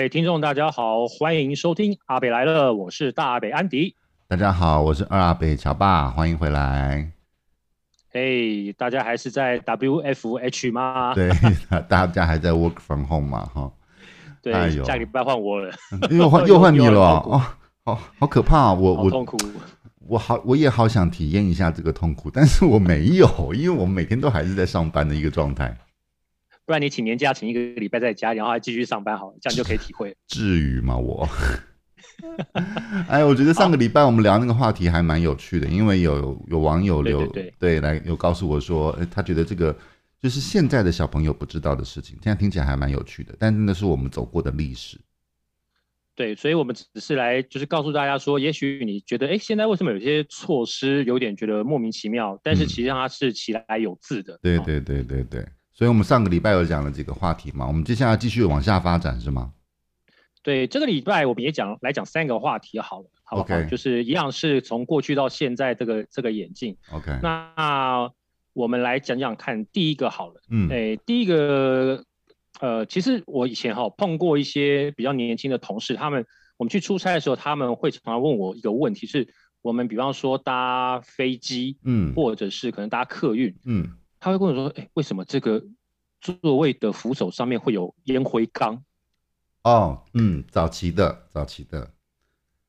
位听众，大家好，欢迎收听阿北来了，我是大阿北安迪。大家好，我是二阿北乔爸，欢迎回来。嘿，大家还是在 WFH 吗？对，大家还在 Work from Home 嘛？哈，对，哎、下礼拜换我了，又换又换你了 哦，好好可怕啊！我我痛苦，我好我也好想体验一下这个痛苦，但是我没有，因为我们每天都还是在上班的一个状态。不然你请年假，请一个礼拜在家，然后还继续上班，好，这样就可以体会。至于吗？我，哎，我觉得上个礼拜我们聊那个话题还蛮有趣的，因为有有网友留对，来有告诉我说，他觉得这个就是现在的小朋友不知道的事情，现在听起来还蛮有趣的，但那是我们走过的历史。对，所以我们只是来就是告诉大家说，也许你觉得，哎，现在为什么有些措施有点觉得莫名其妙，但是其实它是起来有字的。对对对对对。所以，我们上个礼拜有讲了几个话题嘛？我们接下来继续往下发展是吗？对，这个礼拜我们也讲来讲三个话题好了，好不好？Okay. 就是一样是从过去到现在这个这个演进。OK，那我们来讲讲看第一个好了。嗯，哎，第一个，呃，其实我以前哈碰过一些比较年轻的同事，他们我们去出差的时候，他们会常常问我一个问题，是我们比方说搭飞机，嗯，或者是可能搭客运，嗯。他会跟我说：“哎，为什么这个座位的扶手上面会有烟灰缸？”哦，嗯，早期的，早期的，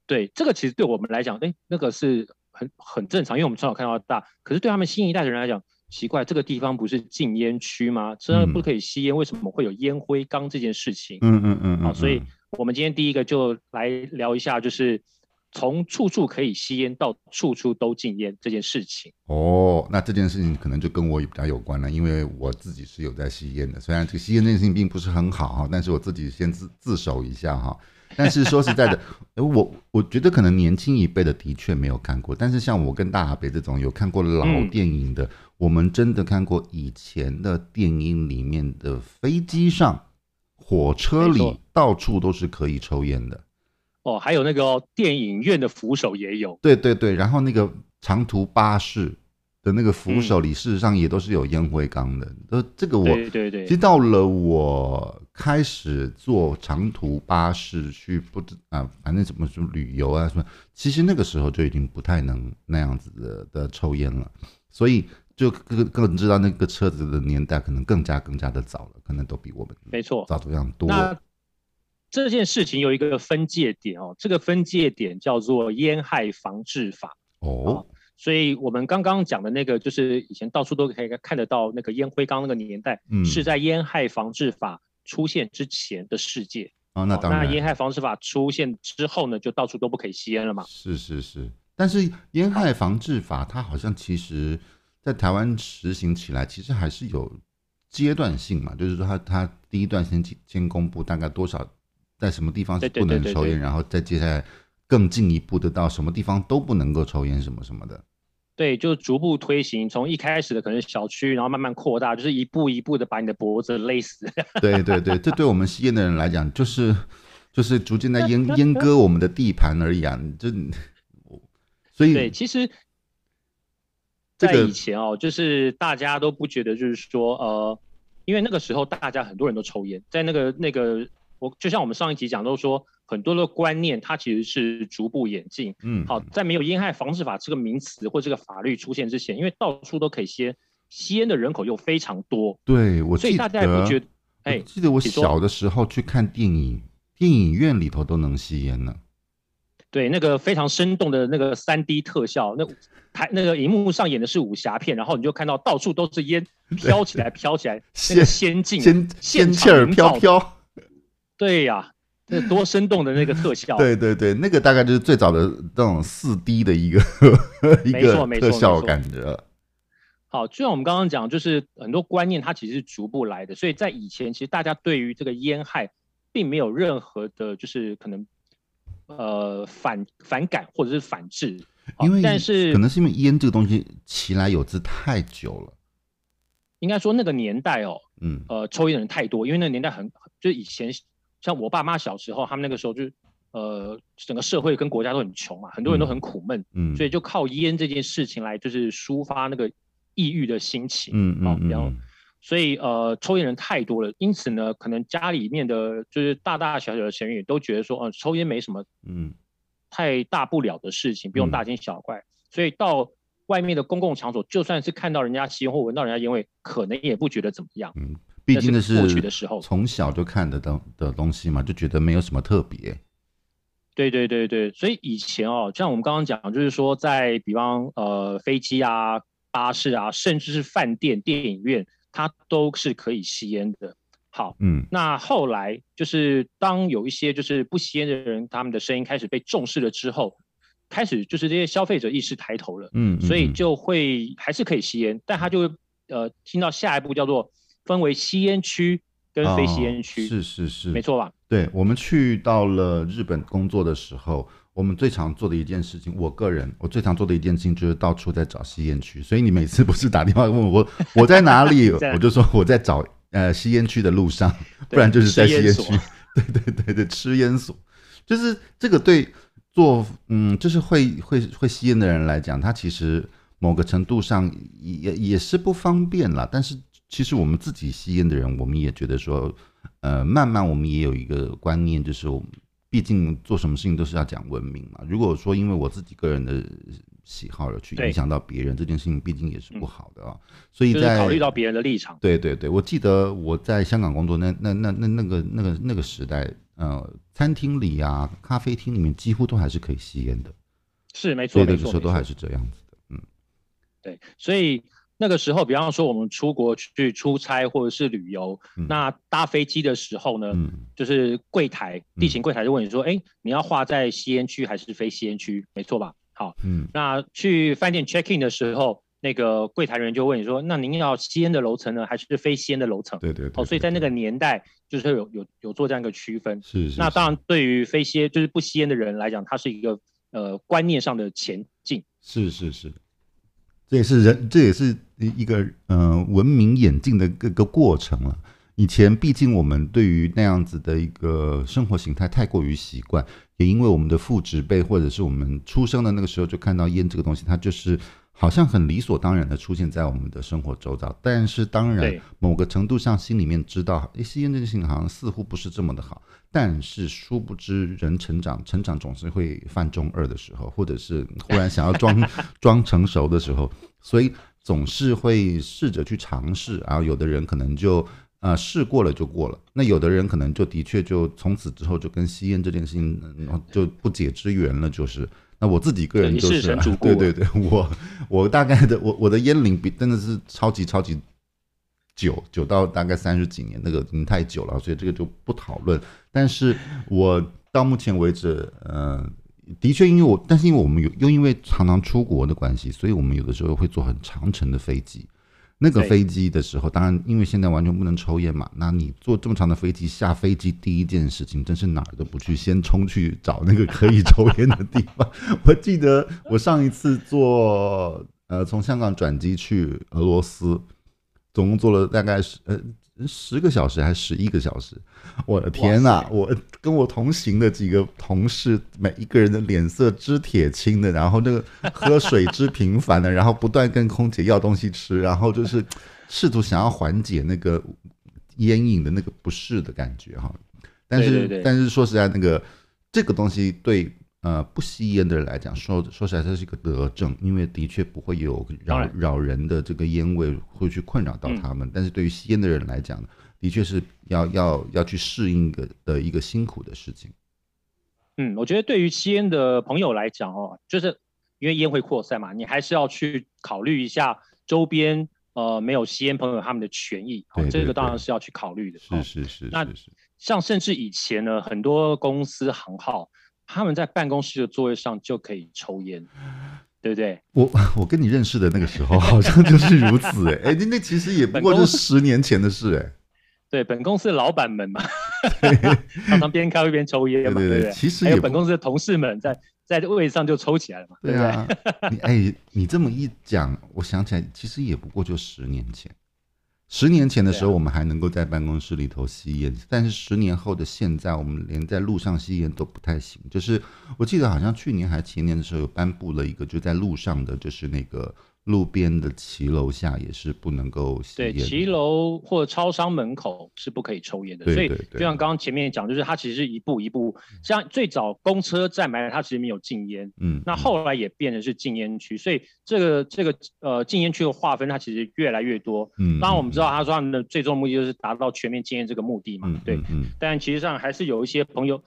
对，这个其实对我们来讲，哎，那个是很很正常，因为我们从小看到大。可是对他们新一代的人来讲，奇怪，这个地方不是禁烟区吗？虽然不可以吸烟，为什么会有烟灰缸这件事情？嗯嗯嗯，好，所以我们今天第一个就来聊一下，就是。从处处可以吸烟到处处都禁烟这件事情哦，那这件事情可能就跟我比较有关了，因为我自己是有在吸烟的。虽然这个吸烟这件事情并不是很好哈，但是我自己先自自首一下哈。但是说实在的，我我觉得可能年轻一辈的的确没有看过，但是像我跟大阿北这种有看过老电影的，嗯、我们真的看过以前的电影里面的飞机上、火车里到处都是可以抽烟的。哦，还有那个、哦、电影院的扶手也有，对对对，然后那个长途巴士的那个扶手里，事实上也都是有烟灰缸的。呃、嗯，这个我，对对对，其实到了我开始坐长途巴士去不知啊，反正怎么说旅游啊什么，其实那个时候就已经不太能那样子的的抽烟了，所以就更更知道那个车子的年代可能更加更加的早了，可能都比我们没错早这样多。这件事情有一个分界点哦，这个分界点叫做烟害防治法哦，所以我们刚刚讲的那个，就是以前到处都可以看得到那个烟灰缸那个年代，嗯，是在烟害防治法出现之前的世界哦。那当然，那烟害防治法出现之后呢，就到处都不可以吸烟了嘛。是是是，但是烟害防治法它好像其实在台湾实行起来，其实还是有阶段性嘛，就是说它它第一段先先公布大概多少。在什么地方是不能抽烟，然后再接下来更进一步的到什么地方都不能够抽烟，什么什么的。对，就逐步推行，从一开始的可能小区，然后慢慢扩大，就是一步一步的把你的脖子勒死。对对对，这对我们吸烟的人来讲，就是就是逐渐在阉阉割我们的地盘而已啊！就所以，对，其实，在以前哦，就是大家都不觉得，就是说，呃，因为那个时候大家很多人都抽烟，在那个那个。我就像我们上一集讲，都说很多的观念，它其实是逐步演进。嗯，好，在没有烟害防治法这个名词或这个法律出现之前，因为到处都可以吸烟，吸烟的人口又非常多。对，我所以大家也不觉得。哎，记得我小的时候去看电影，电影院里头都能吸烟呢。对，那个非常生动的那个三 D 特效，那台那个荧幕上演的是武侠片，然后你就看到到处都是烟飘起来，飘起来，那个仙境，仙仙气儿飘飘。对呀、啊，这多生动的那个特效！对对对，那个大概就是最早的这种四 D 的一个 一个特效感觉。好，就像我们刚刚讲，就是很多观念它其实是逐步来的，所以在以前其实大家对于这个烟害并没有任何的，就是可能呃反反感或者是反制，因为但是可能是因为烟这个东西其来有之太久了，应该说那个年代哦，嗯呃抽烟的人太多，因为那个年代很就是以前。像我爸妈小时候，他们那个时候就，呃，整个社会跟国家都很穷嘛，很多人都很苦闷，嗯，嗯，所以就靠烟这件事情来就是抒发那个抑郁的心情，嗯嗯，然后所以呃，抽烟人太多了，因此呢，可能家里面的就是大大小小的成员都觉得说，呃，抽烟没什么，嗯，太大不了的事情，嗯、不用大惊小怪。所以到外面的公共场所，就算是看到人家吸烟或闻到人家烟味，可能也不觉得怎么样。嗯，毕竟那是过去的时候从小就看的东的东西嘛，就觉得没有什么特别。对对对对，所以以前哦，像我们刚刚讲，就是说在比方呃飞机啊、巴士啊，甚至是饭店、电影院。它都是可以吸烟的。好，嗯，那后来就是当有一些就是不吸烟的人，他们的声音开始被重视了之后，开始就是这些消费者意识抬头了，嗯，所以就会还是可以吸烟，但他就会呃听到下一步叫做分为吸烟区跟非吸烟区，是是是，没错吧？对，我们去到了日本工作的时候。我们最常做的一件事情，我个人我最常做的一件事情就是到处在找吸烟区。所以你每次不是打电话问我我在哪里，我就说我在找呃吸烟区的路上，不然就是在吸烟区。对对对对，吃烟所，就是这个对做嗯，就是会会会吸烟的人来讲，他其实某个程度上也也是不方便啦。但是其实我们自己吸烟的人，我们也觉得说，呃，慢慢我们也有一个观念，就是我们。毕竟做什么事情都是要讲文明嘛。如果说因为我自己个人的喜好而去影响到别人，这件事情毕竟也是不好的啊。所以在考虑到别人的立场，对对对，我记得我在香港工作那那那那那个那个那个时代，呃，餐厅里啊、咖啡厅里面几乎都还是可以吸烟的，是没错，那个时候都还是这样子的，嗯，对，所以。那个时候，比方说我们出国去出差或者是旅游，嗯、那搭飞机的时候呢，嗯、就是柜台地勤柜台就问你说：“哎、嗯，你要画在吸烟区还是非吸烟区？没错吧？”好，嗯，那去饭店 check in 的时候，那个柜台人员就问你说：“那您要吸烟的楼层呢，还是非吸烟的楼层？”对对，对，对，对，哦，所以在那个年代就是有有有做这样一个区分。是，是是。那当然，对于非吸就是不吸烟的人来讲，它是一个呃观念上的前进。是是是。这也是人，这也是一个嗯、文明演进的各个过程了。以前毕竟我们对于那样子的一个生活形态太过于习惯，也因为我们的父执辈或者是我们出生的那个时候就看到烟这个东西，它就是。好像很理所当然的出现在我们的生活周遭，但是当然某个程度上心里面知道，诶，吸烟这件事情好像似乎不是这么的好。但是殊不知，人成长，成长总是会犯中二的时候，或者是忽然想要装 装成熟的时候，所以总是会试着去尝试。然后有的人可能就呃试过了就过了，那有的人可能就的确就从此之后就跟吸烟这件事情就不解之缘了，就是。那我自己个人就是，对对对，我我大概的我我的烟龄比真的是超级超级久，久到大概三十几年，那个已经太久了，所以这个就不讨论。但是我到目前为止，呃，的确因为我，但是因为我们有又因为常常出国的关系，所以我们有的时候会坐很长程的飞机。那个飞机的时候，当然因为现在完全不能抽烟嘛，那你坐这么长的飞机，下飞机第一件事情真是哪儿都不去，先冲去找那个可以抽烟的地方。我记得我上一次坐呃从香港转机去俄罗斯，总共坐了大概是呃。十个小时还是十一个小时？我的天哪！我跟我同行的几个同事，每一个人的脸色之铁青的，然后那个喝水之频繁的，然后不断跟空姐要东西吃，然后就是试图想要缓解那个烟瘾的那个不适的感觉哈。但是，但是说实在，那个这个东西对。呃，不吸烟的人来讲，说说起来，这是一个德政，因为的确不会有扰扰人的这个烟味会去困扰到他们。嗯、但是对于吸烟的人来讲，的确是要要要去适应的的一个辛苦的事情。嗯，我觉得对于吸烟的朋友来讲哦，就是因为烟会扩散嘛，你还是要去考虑一下周边呃没有吸烟朋友他们的权益。对，对，对，这个当然是要去考虑的。是是是，是。那像甚至以前呢，很多公司行号。他们在办公室的座位上就可以抽烟，对不对？我我跟你认识的那个时候好像就是如此哎、欸，哎，那那其实也不过就是十年前的事哎、欸。对，本公司的老板们嘛，常常边开会边抽烟嘛，对对对。其实还有本公司的同事们在在位上就抽起来了嘛，对啊。你 哎，你这么一讲，我想起来，其实也不过就十年前。十年前的时候，我们还能够在办公室里头吸烟，但是十年后的现在，我们连在路上吸烟都不太行。就是我记得好像去年还前年的时候，有颁布了一个就在路上的，就是那个路边的骑楼下也是不能够吸烟。对，骑楼或超商门口是不可以抽烟的。对对对。所以就像刚刚前面讲，就是它其实是一步一步，像最早公车站牌它其实没有禁烟，嗯，那后来也变成是禁烟区，所以这个这个呃禁烟区的划分它其实越来越多。嗯。当然我们知道他说他们的最终目的就是达到全面禁烟这个目的嘛，嗯、对。嗯。但其实上还是有一些朋友。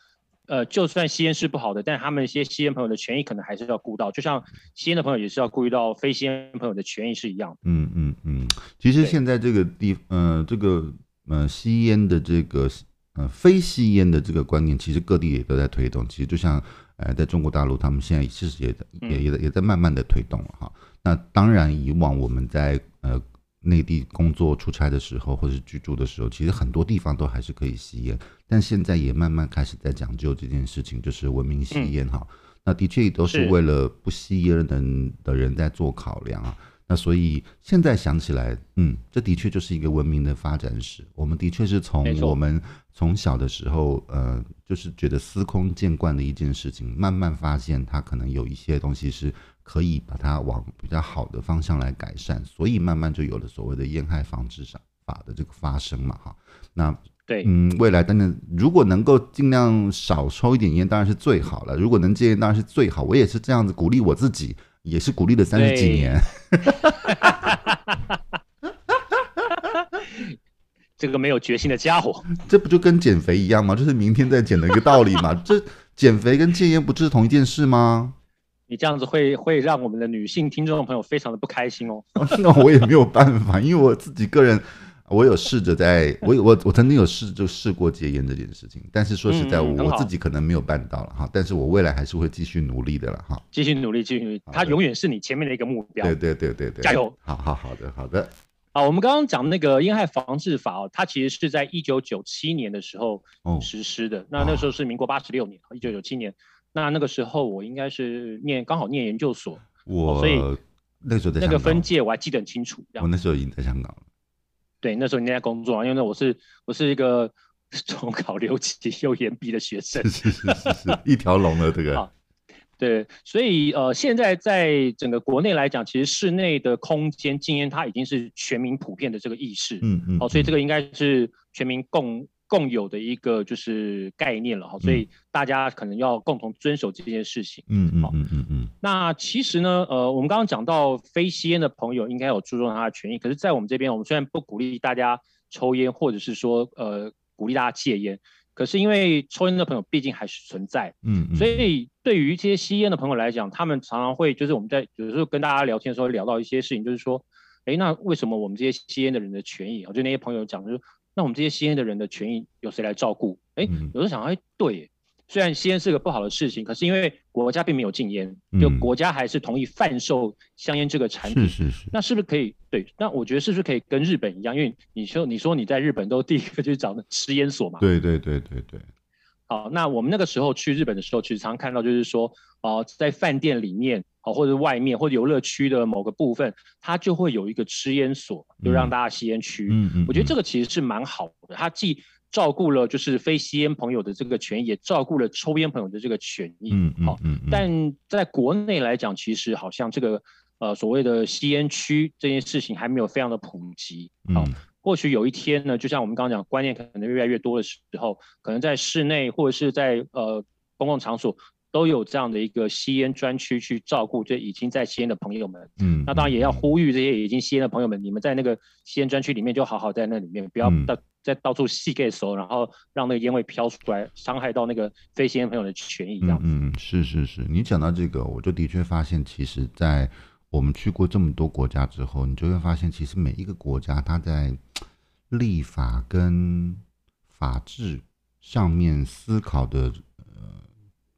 呃，就算吸烟是不好的，但他们一些吸烟朋友的权益可能还是要顾到，就像吸烟的朋友也是要顾虑到非吸烟朋友的权益是一样的。嗯嗯嗯，其实现在这个地，呃，这个呃吸烟的这个呃非吸烟的这个观念，其实各地也都在推动。其实就像呃在中国大陆，他们现在其实也也也也在慢慢的推动了哈。那当然，以往我们在呃。内地工作出差的时候，或者是居住的时候，其实很多地方都还是可以吸烟，但现在也慢慢开始在讲究这件事情，就是文明吸烟哈、嗯。那的确也都是为了不吸烟的人的人在做考量啊。那所以现在想起来，嗯，这的确就是一个文明的发展史。我们的确是从我们从小的时候，呃，就是觉得司空见惯的一件事情，慢慢发现它可能有一些东西是。可以把它往比较好的方向来改善，所以慢慢就有了所谓的烟害防治法的这个发生嘛，哈。那对，嗯，未来等等，如果能够尽量少抽一点烟，当然是最好了。如果能戒烟，当然是最好。我也是这样子鼓励我自己，也是鼓励了三十几年。这个没有决心的家伙，这不就跟减肥一样吗？就是明天再减的一个道理嘛。这减肥跟戒烟不是同一件事吗？你这样子会会让我们的女性听众朋友非常的不开心哦。那我也没有办法，因为我自己个人，我有试着在，我我我曾经有试就试过戒烟这件事情，但是说实在，我我自己可能没有办到了哈。但是我未来还是会继续努力的了哈。继续努力，继续努力，它永远是你前面的一个目标。对对对对对，加油！好好好的好的。啊，我们刚刚讲那个烟害防治法哦，它其实是在一九九七年的时候实施的。哦、那那时候是民国八十六年，一九九七年。那那个时候我应该是念刚好念研究所，我所以那时候在那个分界我还记得很清楚。我那时候已经在香港了。对，那时候你在工作，因为那我是我是一个 重考留级又延毕的学生，是是是是，一条龙的这个。对，所以呃，现在在整个国内来讲，其实室内的空间禁烟它已经是全民普遍的这个意识，嗯嗯，好，所以这个应该是全民共。共有的一个就是概念了哈，所以大家可能要共同遵守这件事情。嗯嗯嗯嗯嗯。那其实呢，呃，我们刚刚讲到非吸烟的朋友应该有注重他的权益，可是，在我们这边，我们虽然不鼓励大家抽烟，或者是说呃鼓励大家戒烟，可是因为抽烟的朋友毕竟还是存在，嗯，所以对于这些吸烟的朋友来讲，他们常常会就是我们在有时候跟大家聊天的时候聊到一些事情，就是说，哎，那为什么我们这些吸烟的人的权益，啊就那些朋友讲就是。那我们这些吸烟的人的权益由谁来照顾？哎，有时候想，哎，对，虽然吸烟是个不好的事情，可是因为国家并没有禁烟，就国家还是同意贩售香烟这个产品。是是是。那是不是可以？对，那我觉得是不是可以跟日本一样？因为你说你说你在日本都第一个就是找吃烟所嘛。对对对对对。好，那我们那个时候去日本的时候，其实常常看到就是说，哦、呃，在饭店里面。好，或者外面或者游乐区的某个部分，它就会有一个吃烟所，就让大家吸烟区。嗯嗯，我觉得这个其实是蛮好的，它既照顾了就是非吸烟朋友的这个权益，也照顾了抽烟朋友的这个权益。嗯嗯，好，但在国内来讲，其实好像这个呃所谓的吸烟区这件事情还没有非常的普及。好，或许有一天呢，就像我们刚刚讲，观念可能越来越多的时候，可能在室内或者是在呃公共场所。都有这样的一个吸烟专区去照顾这已经在吸烟的朋友们，嗯，那当然也要呼吁这些已经吸烟的朋友们，你们在那个吸烟专区里面就好好在那里面，不要到再到处吸给手，然后让那个烟味飘出来，伤害到那个非吸烟朋友的权益。这样，嗯，是是是，你讲到这个，我就的确发现，其实，在我们去过这么多国家之后，你就会发现，其实每一个国家它在 立法跟法治上面思考的呃。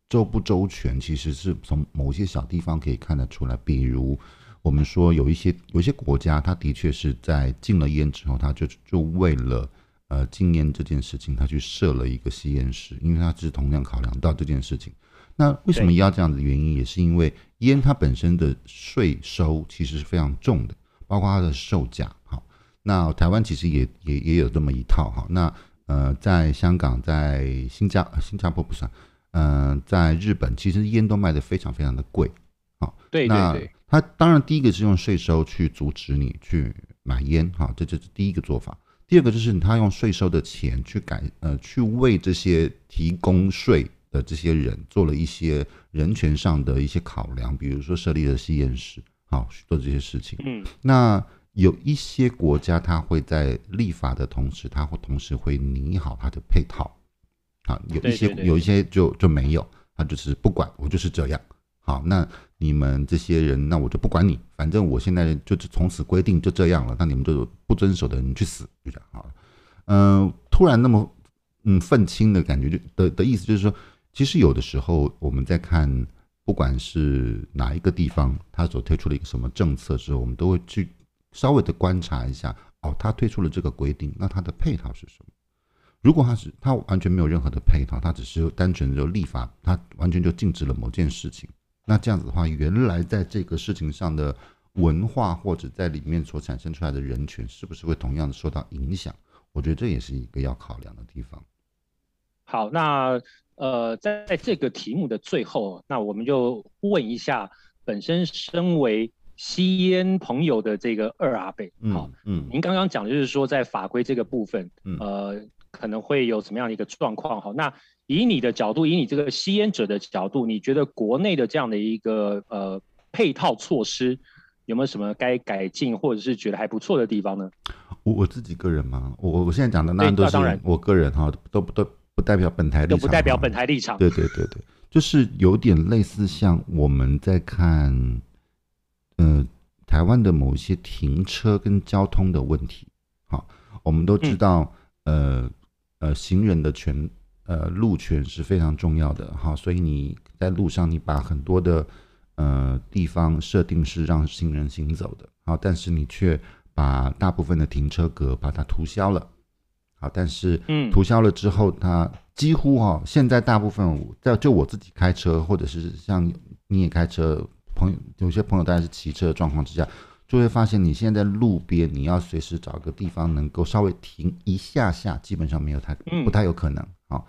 周不周全，其实是从某些小地方可以看得出来。比如，我们说有一些有一些国家，它的确是在禁了烟之后，它就就为了呃禁烟这件事情，它去设了一个吸烟室，因为它是同样考量到这件事情。那为什么要这样子的原因，也是因为烟它本身的税收其实是非常重的，包括它的售价。好，那台湾其实也也也有这么一套。哈，那呃，在香港，在新加新加坡不算。嗯、呃，在日本其实烟都卖得非常非常的贵，好，对对对，那他当然第一个是用税收去阻止你去买烟，哈，这就是第一个做法。第二个就是他用税收的钱去改，呃，去为这些提供税的这些人做了一些人权上的一些考量，比如说设立了吸烟室，好，做这些事情。嗯，那有一些国家，他会在立法的同时，他会同时会拟好他的配套。啊，有一些有一些就就没有，他就是不管我就是这样。好，那你们这些人，那我就不管你，反正我现在就是从此规定就这样了。那你们就不遵守的人去死，就这样好了。嗯、呃，突然那么嗯愤青的感觉，就的的意思就是说，其实有的时候我们在看，不管是哪一个地方，他所推出了一个什么政策之后，我们都会去稍微的观察一下。哦，他推出了这个规定，那他的配套是什么？如果他是他完全没有任何的配套，他只是单纯的就立法，他完全就禁止了某件事情。那这样子的话，原来在这个事情上的文化或者在里面所产生出来的人权，是不是会同样的受到影响？我觉得这也是一个要考量的地方。好，那呃，在这个题目的最后，那我们就问一下本身身为吸烟朋友的这个二阿伯，好，嗯，嗯，您刚刚讲的就是说在法规这个部分，嗯、呃，可能会有什么样的一个状况？好，那。以你的角度，以你这个吸烟者的角度，你觉得国内的这样的一个呃配套措施有没有什么该改进，或者是觉得还不错的地方呢？我我自己个人嘛，我我现在讲的那都是我个人哈，都不都不代表本台立场，都不代表本台立场。对对对对，就是有点类似像我们在看，呃，台湾的某一些停车跟交通的问题。好，我们都知道，嗯、呃呃，行人的权。呃，路权是非常重要的，好，所以你在路上，你把很多的呃地方设定是让行人行走的，好，但是你却把大部分的停车格把它涂销了，好，但是嗯，涂销了之后，它几乎哈，现在大部分在就我自己开车，或者是像你也开车，朋友有些朋友当然是骑车的状况之下，就会发现你现在在路边，你要随时找个地方能够稍微停一下下，基本上没有太不太有可能。好，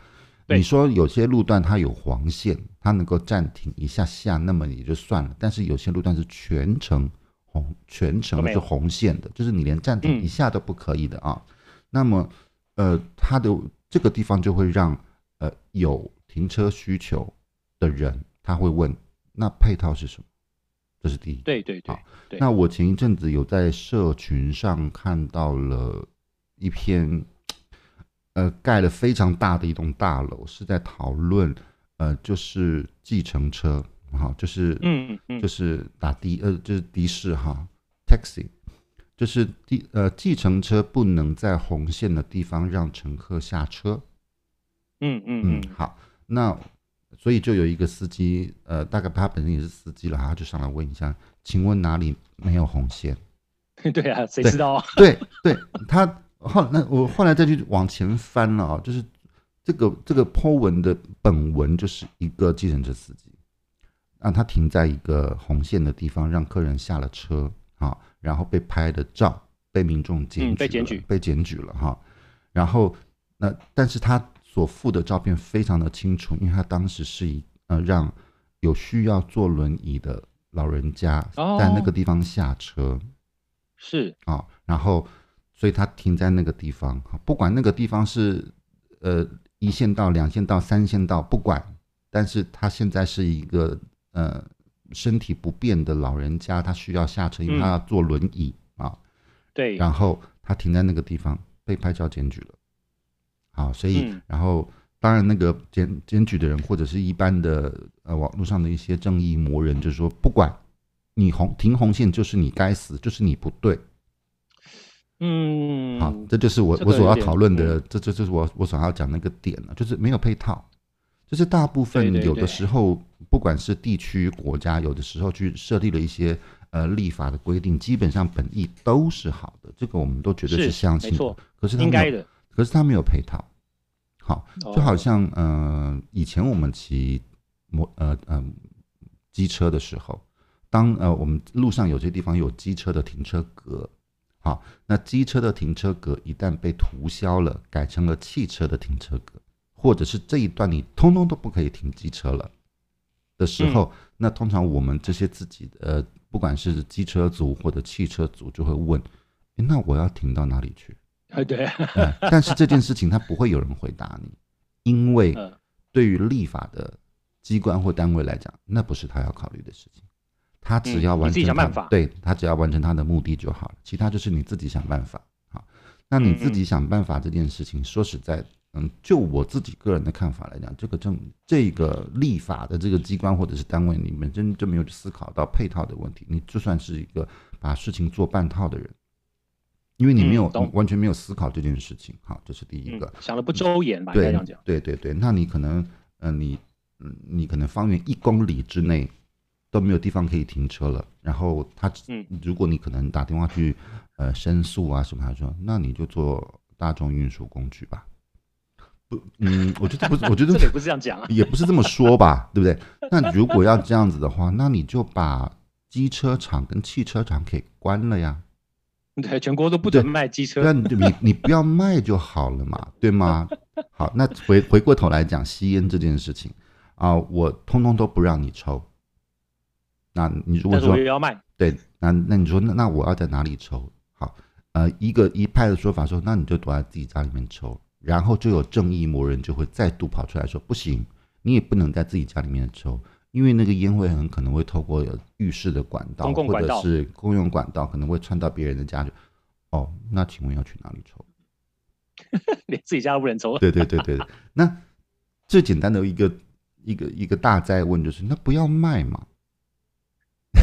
你说有些路段它有黄线，它能够暂停一下下，那么也就算了。但是有些路段是全程红，全程是红线的，就是你连暂停一下都不可以的啊。那么，呃，它的这个地方就会让呃有停车需求的人他会问，那配套是什么？这是第一。对对对。那我前一阵子有在社群上看到了一篇。呃，盖了非常大的一栋大楼，是在讨论，呃，就是计程车，哈，就是，嗯嗯，就是打的，呃，就是的士哈，taxi，就是地，呃，计程车不能在红线的地方让乘客下车，嗯嗯嗯，好，那所以就有一个司机，呃，大概他本身也是司机了，他就上来问一下，请问哪里没有红线？对啊，谁知道啊？对对，他。后那我后来再去往前翻了啊，就是这个这个 po 文的本文就是一个计程车司机，让他停在一个红线的地方，让客人下了车啊，然后被拍的照被民众检举，被检举被检举了哈。然后那但是他所附的照片非常的清楚，因为他当时是以呃让有需要坐轮椅的老人家在那个地方下车，是啊，然后。所以他停在那个地方，不管那个地方是呃一线道、两线道、三线道，不管，但是他现在是一个呃身体不便的老人家，他需要下车，因为他要坐轮椅、嗯、啊。对。然后他停在那个地方，被拍照检举了。好，所以、嗯、然后当然那个检检举的人或者是一般的呃网络上的一些正义魔人，就是说，不管你红停红线，就是你该死，就是你不对。嗯，好，这就是我我所要讨论的，这这就是我我所要讲那个点了，就是没有配套，就是大部分有的时候，不管是地区国家，有的时候去设立了一些呃立法的规定，基本上本意都是好的，这个我们都绝对是相信的。可是他应该的，可是他没有配套。好，就好像嗯、呃，以前我们骑摩呃呃机车的时候，当呃我们路上有些地方有机车的停车格。好，那机车的停车格一旦被涂销了，改成了汽车的停车格，或者是这一段你通通都不可以停机车了，的时候，嗯、那通常我们这些自己的，呃，不管是机车族或者汽车族，就会问：那我要停到哪里去？啊，对、嗯。但是这件事情他不会有人回答你，因为对于立法的机关或单位来讲，那不是他要考虑的事情。他只要完成他，嗯、对他只要完成他的目的就好了，其他就是你自己想办法。好，那你自己想办法这件事情，嗯、说实在。嗯，就我自己个人的看法来讲，这个政这个立法的这个机关或者是单位，你们真就没有思考到配套的问题。你就算是一个把事情做半套的人，因为你没有、嗯、完全没有思考这件事情。好，这是第一个，嗯、想的不周延吧？对，这样讲。对对对，那你可能，嗯、呃，你嗯，你可能方圆一公里之内都没有地方可以停车了。然后他，嗯，如果你可能打电话去呃申诉啊什么，他说，那你就坐大众运输工具吧。不，嗯，我觉得不是，我觉得 这也不是这样讲啊，也不是这么说吧，对不对？那如果要这样子的话，那你就把机车厂跟汽车厂给关了呀。对，全国都不准卖机车。那你你不要卖就好了嘛，对吗？好，那回回过头来讲吸烟这件事情啊，我通通都不让你抽。那你如果说要卖，对，那那你说那那我要在哪里抽？好，呃，一个一派的说法说，那你就躲在自己家里面抽。然后就有正义魔人就会再度跑出来说：“不行，你也不能在自己家里面抽，因为那个烟灰很可能会透过浴室的管道，或者是公用管道，可能会窜到别人的家里。哦，那请问要去哪里抽？连自己家都不能抽？对对对对对。那最简单的一个一个一个大灾问就是：那不要卖嘛？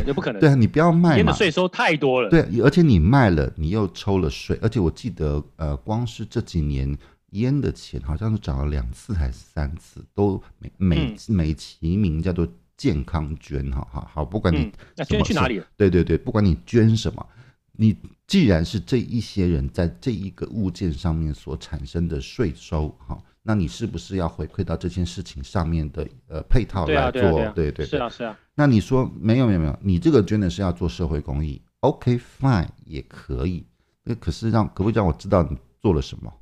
就不可能。对啊，你不要卖嘛。烟的税收太多了。对，而且你卖了，你又抽了税，而且我记得呃，光是这几年。”烟的钱好像是找了两次还是三次，都美美美其名叫做健康捐，哈哈好，不管你那捐去哪里？对对对，不管你捐什么，你既然是这一些人在这一个物件上面所产生的税收，哈，那你是不是要回馈到这件事情上面的呃配套来做？对对，是啊是啊。那你说没有没有没有，你这个捐的是要做社会公益，OK fine 也可以，那可是让可不可以让我知道你做了什么？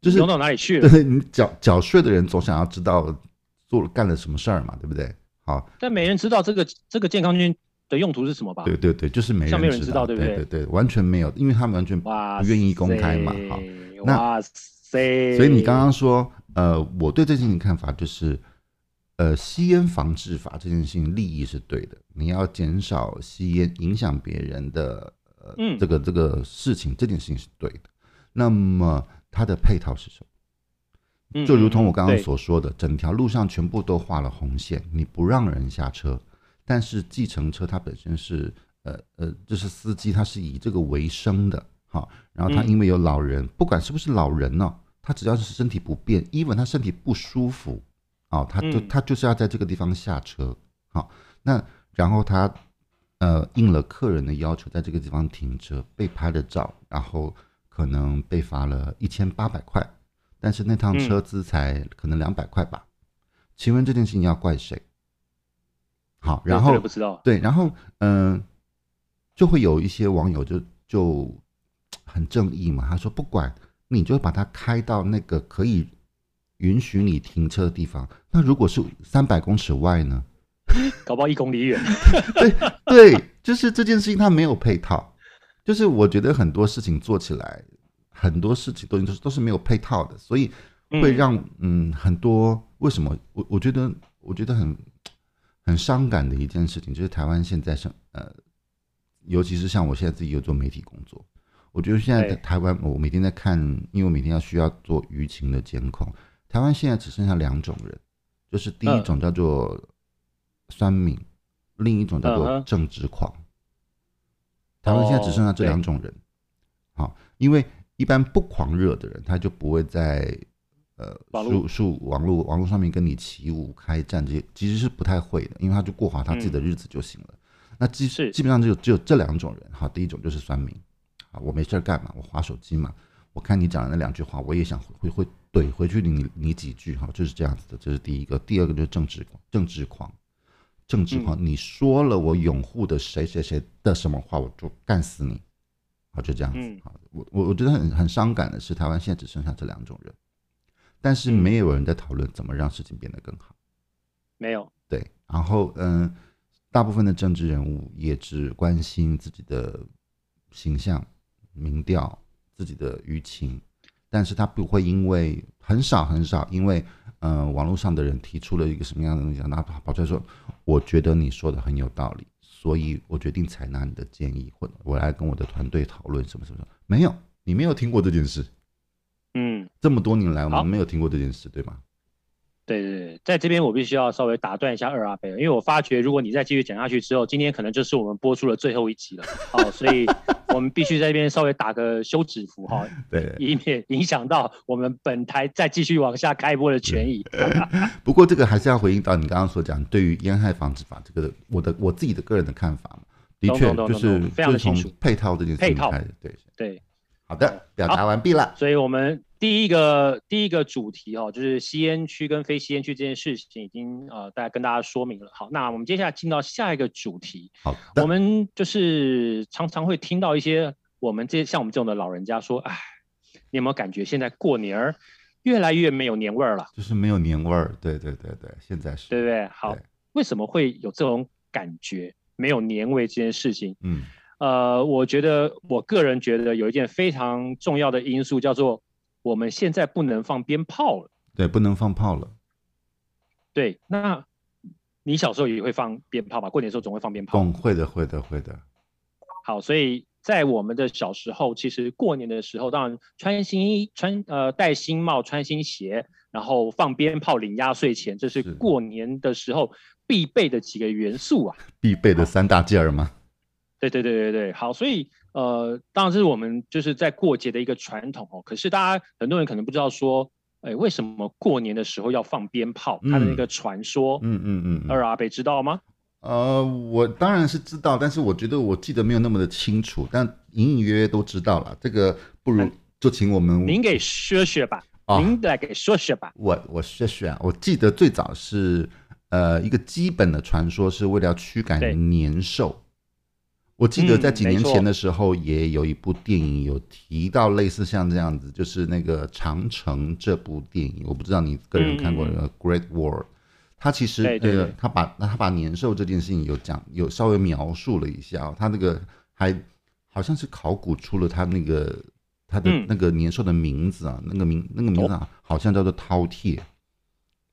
就是用到哪里去了？对，你缴缴税的人总想要知道做了干了什么事儿嘛，对不对？好，但没人知道这个这个健康军的用途是什么吧？对对对，就是没人知道，没人知道对不对？对对对，完全没有，因为他们完全不愿意公开嘛。好，那塞！所以你刚刚说，呃，我对这件事情看法就是，呃，吸烟防治法这件事情利益是对的，你要减少吸烟影响别人的呃、嗯、这个这个事情，这件事情是对的。那么。它的配套是什么？就如同我刚刚所说的，整条路上全部都画了红线，你不让人下车。但是计程车它本身是，呃呃，就是司机他是以这个为生的，哈，然后他因为有老人，不管是不是老人呢，他只要是身体不便，even 他身体不舒服，啊，他就他就是要在这个地方下车，好，那然后他呃应了客人的要求，在这个地方停车，被拍了照，然后。可能被罚了一千八百块，但是那趟车资才可能两百块吧？嗯、请问这件事情要怪谁？好，然后不知道对，然后嗯、呃，就会有一些网友就就很正义嘛，他说不管你就把它开到那个可以允许你停车的地方，那如果是三百公尺外呢？搞不好一公里远。对对，就是这件事情它没有配套。就是我觉得很多事情做起来，很多事情都都是都是没有配套的，所以会让嗯，嗯很多为什么？我我觉得我觉得很很伤感的一件事情，就是台湾现在是呃，尤其是像我现在自己有做媒体工作，我觉得现在台湾我每天在看，因为我每天要需要做舆情的监控，台湾现在只剩下两种人，就是第一种叫做酸民，另一种叫做政治狂。台湾现在只剩下这两种人，好、哦，因为一般不狂热的人，他就不会在呃，数数网络网络上面跟你起舞开战这些，其实是不太会的，因为他就过好他自己的日子就行了。嗯、那基是。基本上就只有这两种人，哈，第一种就是酸民，啊，我没事干嘛，我划手机嘛，我看你讲的那两句话，我也想会会怼回去你你几句，哈，就是这样子的，这是第一个。第二个就是政治政治狂。政治狂，你说了我拥护的谁谁谁的什么话，我就干死你，好，就这样子。好，我我我觉得很很伤感的是，台湾现在只剩下这两种人，但是没有人在讨论怎么让事情变得更好。没有。对，然后嗯，大部分的政治人物也只关心自己的形象、民调、自己的舆情，但是他不会因为很少很少因为嗯、呃、网络上的人提出了一个什么样的东西，那他跑出来说，我觉得你说的很有道理。所以我决定采纳你的建议，或者我来跟我的团队讨论什么什么。没有，你没有听过这件事。嗯，这么多年来我们没有听过这件事，对吗？对对对，在这边我必须要稍微打断一下二阿伯，因为我发觉如果你再继续讲下去之后，今天可能就是我们播出的最后一集了。好，所以我们必须在这边稍微打个休止符哈，对，以免影响到我们本台再继续往下开播的权益。不过这个还是要回应到你刚刚所讲，对于烟害防治法这个我的我自己的个人的看法嘛，的确就是非常清楚配套这件事情。配套，对对。好的，表达完毕了。所以我们。第一个第一个主题哦，就是吸烟区跟非吸烟区这件事情已经呃，大家跟大家说明了。好，那我们接下来进到下一个主题。好，我们就是常常会听到一些我们这些像我们这种的老人家说，哎，你有没有感觉现在过年儿越来越没有年味儿了？就是没有年味儿。对对对对，现在是。对不对？好，为什么会有这种感觉？没有年味这件事情？嗯，呃，我觉得我个人觉得有一件非常重要的因素叫做。我们现在不能放鞭炮了，对，不能放炮了。对，那你小时候也会放鞭炮吧？过年的时候总会放鞭炮。嗯，会的，会的，会的。好，所以在我们的小时候，其实过年的时候，当然穿新衣、穿呃戴新帽、穿新鞋，然后放鞭炮、领压岁钱，这是过年的时候必备的几个元素啊。必备的三大件儿吗？对对对对对，好，所以。呃，当然这是我们就是在过节的一个传统哦。可是大家很多人可能不知道说，哎，为什么过年的时候要放鞭炮？它的那个传说，嗯嗯嗯，二阿北知道吗？呃，我当然是知道，但是我觉得我记得没有那么的清楚，但隐隐约约都知道了。这个不如就请我们您给说说吧，哦、您来给说说吧。我我说说啊，我记得最早是呃一个基本的传说，是为了要驱赶年兽。我记得在几年前的时候，也有一部电影有提到类似像这样子，就是那个《长城》这部电影，我不知道你个人看过那个《Great Wall》，他其实那个他把他把年兽这件事情有讲有稍微描述了一下，他那个还好像是考古出了他那个他的那个年兽的名字啊，那个名那个名字啊，好像叫做饕餮。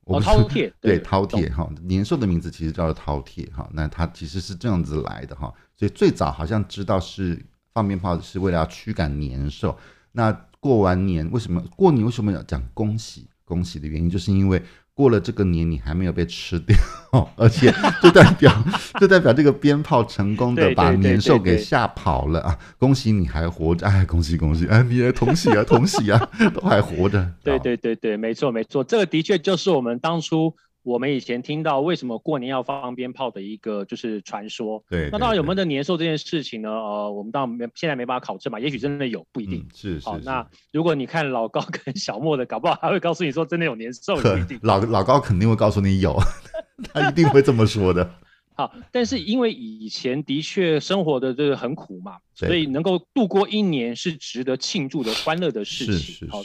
哦，饕餮，对，饕餮哈，年兽的名字其实叫做饕餮哈，那它其实是这样子来的哈，所以最早好像知道是放鞭炮是为了要驱赶年兽。那过完年为什么过年为什么要讲恭喜恭喜的原因，就是因为。过了这个年，你还没有被吃掉，而且就代表 就代表这个鞭炮成功的把年兽给吓跑了啊！恭喜你还活着，哎，恭喜恭喜，哎，你也同喜啊，同喜啊，都还活着。对对对对，没错没错，这个的确就是我们当初。我们以前听到为什么过年要放鞭炮的一个就是传说，对，对，对。那当然有没有的年兽这件事情呢？呃，我们当然没现在没办法考证嘛，也许真的有，不一定。嗯、是是。好，那如果你看老高跟小莫的，搞不好还会告诉你说真的有年兽，不一定。老老高肯定会告诉你有，他一定会这么说的。好，但是因为以前的确生活的这个很苦嘛，所以能够度过一年是值得庆祝的欢乐的事情。是是是。好，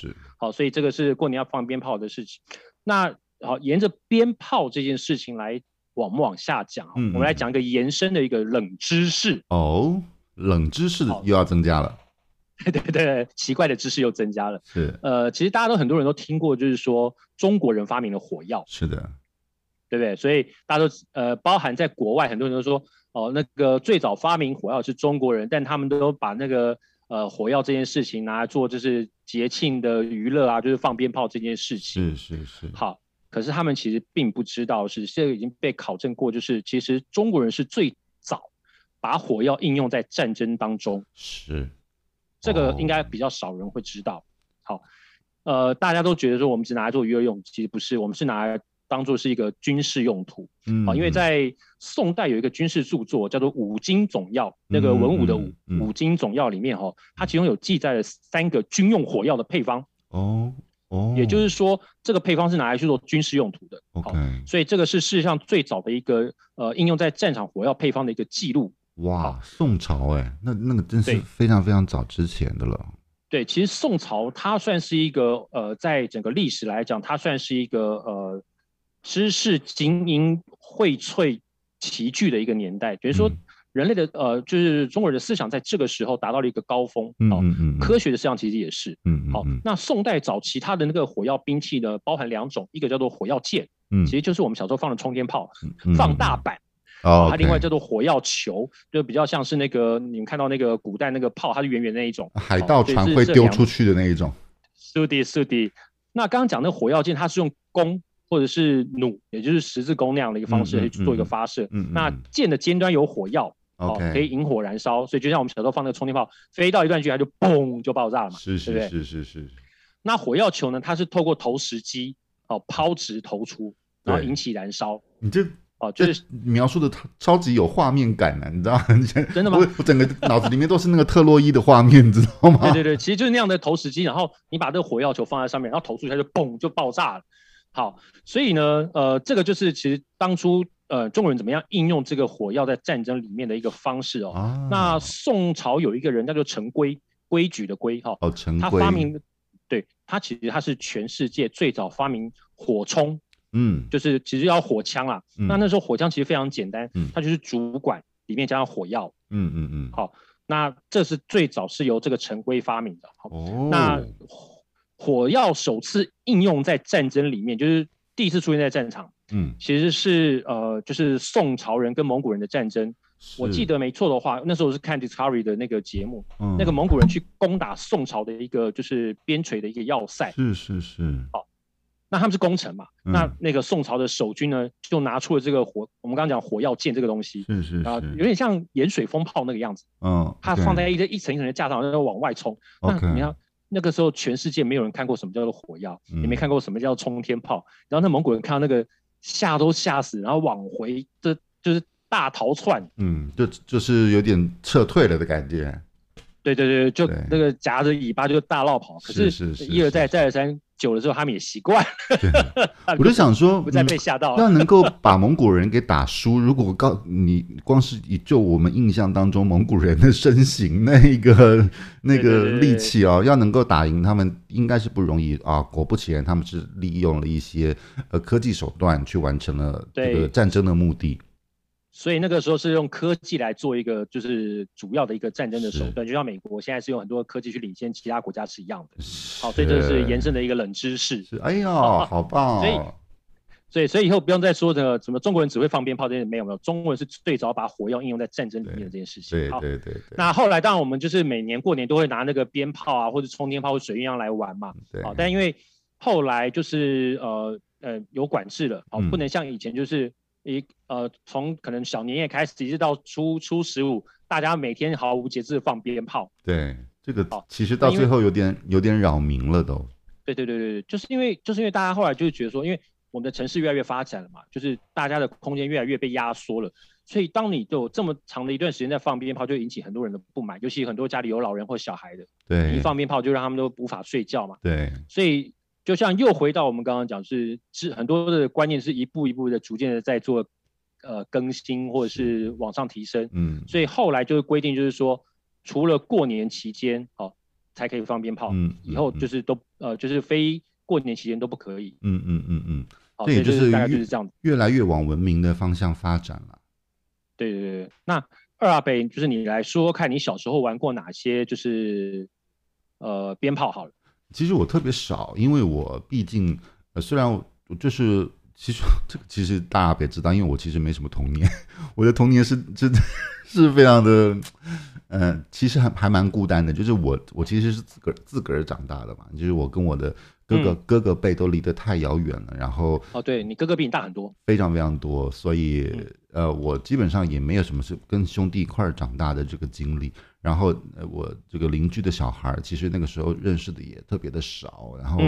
好，所以这个是过年要放鞭炮的事情。那。好，沿着鞭炮这件事情来往往下讲，嗯，我们来讲一个延伸的一个冷知识。哦，冷知识又要增加了，对对对，奇怪的知识又增加了。是，呃，其实大家都很多人都听过，就是说中国人发明了火药，是的，对不对？所以大家都呃，包含在国外，很多人都说哦，那个最早发明火药是中国人，但他们都把那个呃火药这件事情拿来做就是节庆的娱乐啊，就是放鞭炮这件事情，是是是，好。可是他们其实并不知道，是这个已经被考证过，就是其实中国人是最早把火药应用在战争当中。是，这个应该比较少人会知道。好，呃，大家都觉得说我们只拿来做娱乐用，其实不是，我们是拿来当做是一个军事用途。嗯，好，因为在宋代有一个军事著作叫做《五经总要》，那个文武的武，《武经总要》里面哈，它其中有记载了三个军用火药的配方。哦。哦，也就是说，这个配方是拿来去做军事用途的。OK，所以这个是世界上最早的一个呃应用在战场火药配方的一个记录。哇，宋朝哎，那那个真是非常非常早之前的了。对，其实宋朝它算是一个呃，在整个历史来讲，它算是一个呃知识精英荟萃齐聚的一个年代，比如说。嗯人类的呃，就是中国人的思想在这个时候达到了一个高峰。嗯嗯嗯。科学的思想其实也是。嗯嗯。好，那宋代早期它的那个火药兵器呢，包含两种，一个叫做火药箭，嗯，其实就是我们小时候放的冲天炮，放大版。哦。它另外叫做火药球，就比较像是那个你们看到那个古代那个炮，它是圆圆那一种。海盗船会丢出去的那一种。是的，是的。那刚刚讲那个火药箭，它是用弓或者是弩，也就是十字弓那样的一个方式去做一个发射。嗯。那箭的尖端有火药。哦可以引火燃烧，所以就像我们小时候放那个充电炮，飞到一段距离它就嘣就爆炸了嘛，是是是是是。那火药球呢？它是透过投石机哦抛掷投出，然后引起燃烧。你这哦就是描述的超级有画面感呢、啊，你知道吗？真的吗？我我整个脑子里面都是那个特洛伊的画面，你知道吗？对对对，其实就是那样的投石机，然后你把这个火药球放在上面，然后投出去它就嘣就爆炸了。好，所以呢，呃，这个就是其实当初。呃，中国人怎么样应用这个火药在战争里面的一个方式哦？啊、那宋朝有一个人叫做陈规，规矩的规哈。哦，陈规。他发明，对，他其实他是全世界最早发明火冲，嗯，就是其实要火枪啊。嗯、那那时候火枪其实非常简单，嗯，它就是主管里面加上火药，嗯嗯嗯。好，那这是最早是由这个陈规发明的。好，哦、那火药首次应用在战争里面，就是第一次出现在战场。嗯，其实是呃，就是宋朝人跟蒙古人的战争。我记得没错的话，那时候我是看 Discovery 的那个节目，嗯、那个蒙古人去攻打宋朝的一个就是边陲的一个要塞。是是是。好，那他们是攻城嘛？嗯、那那个宋朝的守军呢，就拿出了这个火，我们刚刚讲火药箭这个东西。是是是。啊，有点像盐水风炮那个样子。嗯。它放在一个一层一层的架上，然后往外冲。那你看，那个时候全世界没有人看过什么叫做火药，嗯、也没看过什么叫冲天炮。然后那蒙古人看到那个。吓都吓死，然后往回，的就是大逃窜。嗯，就就是有点撤退了的感觉。对对对，就那个夹着尾巴就大绕跑。可是一而再再而三，久了之后他们也习惯了。我就想说，不再被吓到。要能够把蒙古人给打输，如果告你，光是以就我们印象当中蒙古人的身形，那个那个力气哦，要能够打赢他们，应该是不容易啊。果不其然，他们是利用了一些呃科技手段去完成了这个战争的目的。所以那个时候是用科技来做一个，就是主要的一个战争的手段，就像美国现在是用很多科技去领先其他国家是一样的。好，所以这是延伸的一个冷知识。是，哎呀，好，棒哦！所以，所以，所以以后不用再说的什么中国人只会放鞭炮这些没有没有，中国人是最早把火药应用在战争里面的这件事情。对对对。那后来当然我们就是每年过年都会拿那个鞭炮啊，或者冲天炮或水鸳鸯来玩嘛。对。好，但因为后来就是呃呃有管制了，好，不能像以前就是。一呃，从可能小年夜开始，一直到初初十五，大家每天毫无节制的放鞭炮。对，这个其实到最后有点有点扰民了都。对对对对，就是因为就是因为大家后来就是觉得说，因为我们的城市越来越发展了嘛，就是大家的空间越来越被压缩了，所以当你有这么长的一段时间在放鞭炮，就引起很多人的不满，尤其很多家里有老人或小孩的，对，一放鞭炮就让他们都无法睡觉嘛。对，所以。就像又回到我们刚刚讲，是是很多的观念是一步一步的、逐渐的在做呃更新或者是往上提升，嗯，所以后来就是规定，就是说除了过年期间哦才可以放鞭炮，嗯，以后就是都呃就是非过年期间都不可以，嗯嗯嗯嗯，好，这也就是大概就是这样子，越来越往文明的方向发展了。对对对，那二阿北就是你来说说看你小时候玩过哪些就是呃鞭炮好了。其实我特别少，因为我毕竟，呃，虽然我就是，其实 这个其实大家别知道，因为我其实没什么童年，我的童年是真的 是非常的，嗯、呃，其实还还蛮孤单的。就是我我其实是自个儿自个儿长大的嘛，就是我跟我的哥哥、嗯、哥哥辈都离得太遥远了，然后哦，对你哥哥比你大很多，非常非常多，所以、嗯、呃，我基本上也没有什么是跟兄弟一块儿长大的这个经历。然后，我这个邻居的小孩，其实那个时候认识的也特别的少。然后，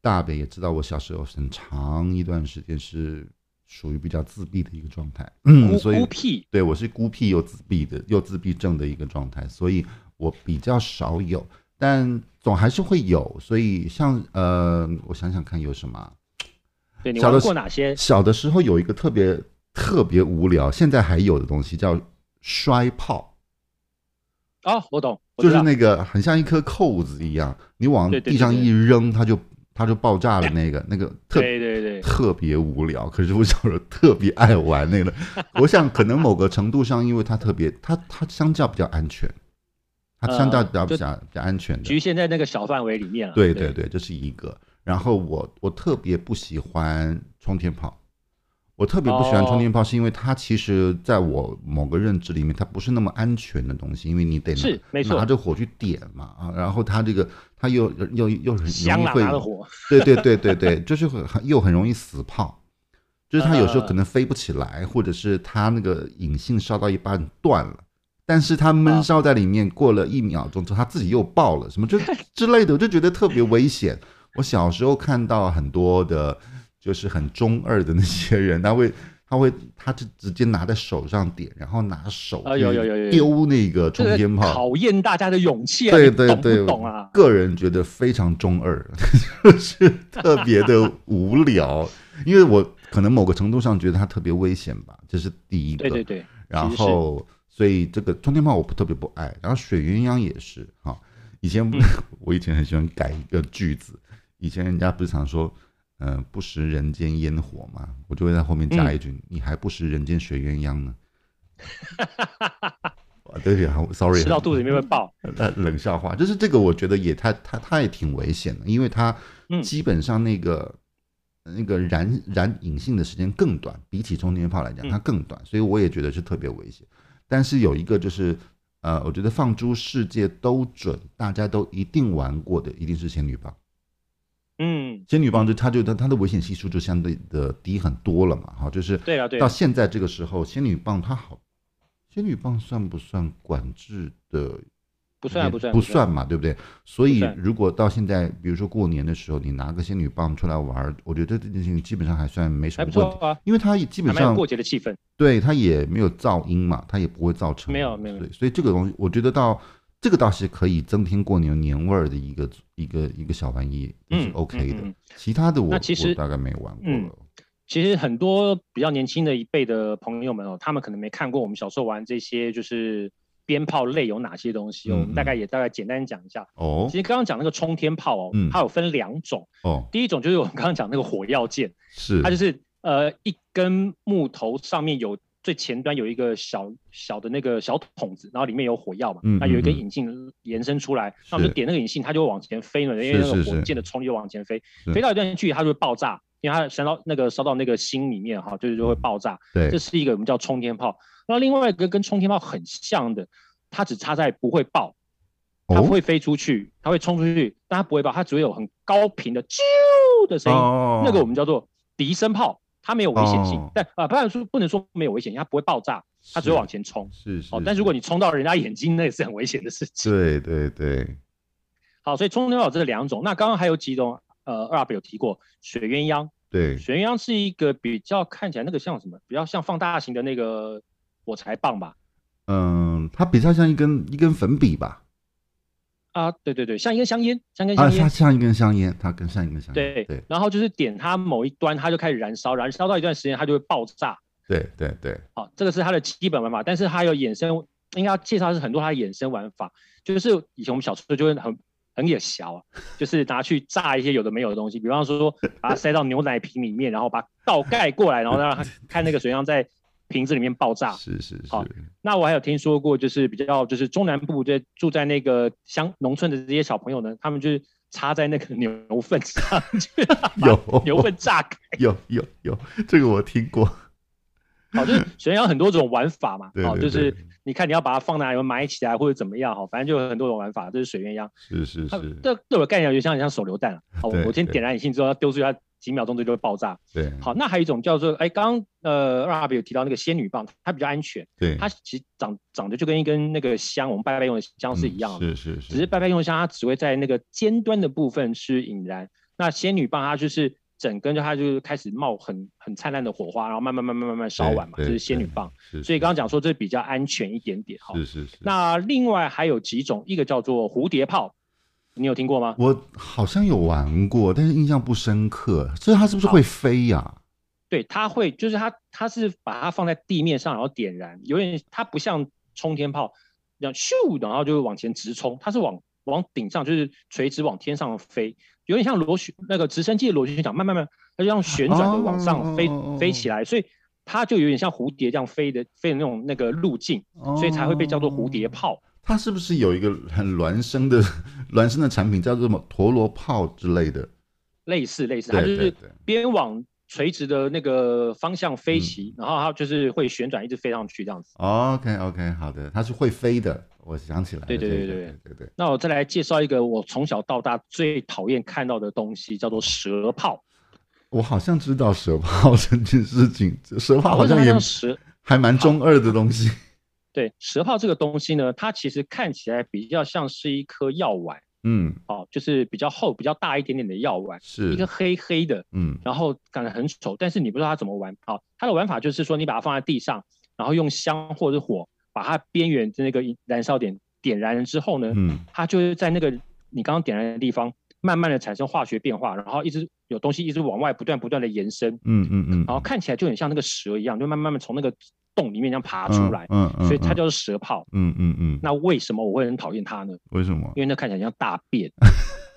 大北也知道我小时候很长一段时间是属于比较自闭的一个状态。嗯，所以孤僻，对我是孤僻又自闭的，又自闭症的一个状态，所以我比较少有，但总还是会有。所以像，呃，我想想看有什么。对，你玩过哪些？小的时候有一个特别特别无聊，现在还有的东西叫摔炮。哦，我懂，我就是那个很像一颗扣子一样，你往地上一扔，它就它就爆炸了。那个那个特对对对，特别无聊。可是我小时候特别爱玩那个。我想可能某个程度上，因为它特别，它它相较比较安全，它相较比较比较比较安全的，局限在那个小范围里面了。对对对，这是一个。然后我我特别不喜欢冲天炮。我特别不喜欢充电炮，是因为它其实在我某个认知里面，它不是那么安全的东西，因为你得是拿着火去点嘛啊，然后它这个它又又又很容易会，对对对对对，就是很又很容易死炮，就是它有时候可能飞不起来，或者是它那个引信烧到一半断了，但是它闷烧在里面过了一秒钟之后，它自己又爆了，什么就 之类的，我就觉得特别危险。我小时候看到很多的。就是很中二的那些人，他会，他会，他就直接拿在手上点，然后拿手丢那个冲天炮，考验大家的勇气啊！对对对，懂懂啊？个人觉得非常中二，就是特别的无聊，因为我可能某个程度上觉得它特别危险吧，这是第一个。对对对。然后，所以这个冲天炮我不特别不爱，然后水鸳鸯也是哈。以前 我以前很喜欢改一个句子，以前人家不是常说。嗯、呃，不食人间烟火嘛，我就会在后面加一句：“嗯、你还不食人间水鸳鸯呢？” 对不起，sorry，吃到肚子里面会爆。冷笑话，就是这个，我觉得也太他他也挺危险的，因为他基本上那个、嗯、那个燃燃引信的时间更短，比起冲天炮来讲，它更短，所以我也觉得是特别危险。但是有一个就是，呃，我觉得放诸世界都准，大家都一定玩过的，一定是仙女棒。嗯，仙女棒就它就它它的危险系数就相对的低很多了嘛，哈，就是对啊，对。到现在这个时候，仙女棒它好，仙女棒算不算管制的？不算不算不算嘛，对不对？所以如果到现在，比如说过年的时候，你拿个仙女棒出来玩，我觉得这件事情基本上还算没什么问题，因为它也基本上过节的气氛，对，它也没有噪音嘛，它也不会造成没有没有，对，所以这个东西我觉得到。这个倒是可以增添过年年味儿的一个一个一个小玩意，是 OK 的。嗯嗯嗯、其他的我我大概没玩过了、嗯。其实很多比较年轻的一辈的朋友们哦，他们可能没看过我们小时候玩这些，就是鞭炮类有哪些东西哦。嗯嗯、我们大概也大概简单讲一下。哦。其实刚刚讲那个冲天炮哦，嗯、它有分两种。哦。第一种就是我们刚刚讲那个火药箭，是它就是呃一根木头上面有。最前端有一个小小的那个小筒子，然后里面有火药嘛，那、有一根引信延伸出来，那我们就点那个引信，它就会往前飞了，因为那个火箭的冲力就往前飞，飞到一段距离它就会爆炸，因为它烧到那个烧到那个心里面哈，就是就会爆炸。对，这是一个我们叫冲天炮。那另外一个跟冲天炮很像的，它只差在不会爆，它不会飞出去，它会冲出去，但它不会爆，它只会有很高频的啾的声音，哦、那个我们叫做笛声炮。它没有危险性，哦、但啊，不然说不能说没有危险性，它不会爆炸，它只会往前冲。是是，是。哦，但如果你冲到人家眼睛，那也是很危险的事情。对对对。好，所以冲天炮这是两种。那刚刚还有几种，呃，二阿伯有提过水鸳鸯。对。水鸳鸯是一个比较看起来那个像什么？比较像放大型的那个火柴棒吧？嗯，它比较像一根一根粉笔吧。啊，对对对，像一根香烟，像根香烟，它像一根香烟，它更像一根香烟。对对，然后就是点它某一端，它就开始燃烧，燃烧到一段时间，它就会爆炸。对对对。好，这个是它的基本玩法，但是它有衍生，应该要介绍的是很多它的衍生玩法，就是以前我们小时候就会很很野小啊，就是拿去炸一些有的没有的东西，比方说把它塞到牛奶瓶里面，然后把它倒盖过来，然后让它看那个水样在。瓶子里面爆炸，是是是。好，那我还有听说过，就是比较就是中南部在住在那个乡农村的这些小朋友呢，他们就是插在那个牛粪上去，有牛粪炸开，有有有，这个我听过。好，就是水鸳鸯很多种玩法嘛，好，就是你看你要把它放哪里埋起来或者怎么样，哈，反正就有很多种玩法。这是水鸳鸯，是是是。这对我概念就像像手榴弹了。好，我先点燃引信之后，要丢出去它。几秒钟之后就会爆炸。对，好，那还有一种叫做，哎，刚刚呃二阿伯有提到那个仙女棒，它比较安全。对，它其实长长得就跟一根那个香，我们拜拜用的香是一样的。嗯、是是是。只是拜拜用的香，它只会在那个尖端的部分是引燃。那仙女棒它就是整根，就它就是开始冒很很灿烂的火花，然后慢慢慢慢慢慢烧完嘛，这是仙女棒。所以刚刚讲说这比较安全一点点。哈。是是是。那另外还有几种，一个叫做蝴蝶炮。你有听过吗？我好像有玩过，但是印象不深刻。所以它是不是会飞呀、啊？对，它会，就是它，它是把它放在地面上，然后点燃，有点它不像冲天炮，这样咻，然后就往前直冲，它是往往顶上，就是垂直往天上飞，有点像螺旋那个直升机的螺旋桨，慢慢慢，它就这样旋转的往上飞、哦、飞起来，所以它就有点像蝴蝶这样飞的飞的那种那个路径，所以才会被叫做蝴蝶炮。它是不是有一个很孪生的 孪生的产品叫做什么陀螺炮之类的？类似类似，它就是边往垂直的那个方向飞起，然后它就是会旋转，一直飞上去这样子。OK OK，好的，它是会飞的，我想起来。对对对对对对，对，对。那我再来介绍一个我从小到大最讨厌看到的东西，叫做蛇炮。我好像知道蛇炮 这件事情，蛇炮好像也蛇还蛮中二的东西。对，蛇炮这个东西呢，它其实看起来比较像是一颗药丸。嗯，哦，就是比较厚、比较大一点点的药丸，是一个黑黑的，嗯，然后感觉很丑，但是你不知道它怎么玩。好、哦，它的玩法就是说，你把它放在地上，然后用香或者火把它边缘的那个燃烧点点燃了之后呢，嗯，它就是在那个你刚刚点燃的地方，慢慢的产生化学变化，然后一直有东西一直往外不断不断的延伸，嗯嗯嗯，然后看起来就很像那个蛇一样，就慢慢慢从那个。洞里面这样爬出来，嗯嗯，嗯，所以它叫做蛇炮，嗯嗯嗯。那为什么我会很讨厌它呢？为什么？因为那看起来像大便。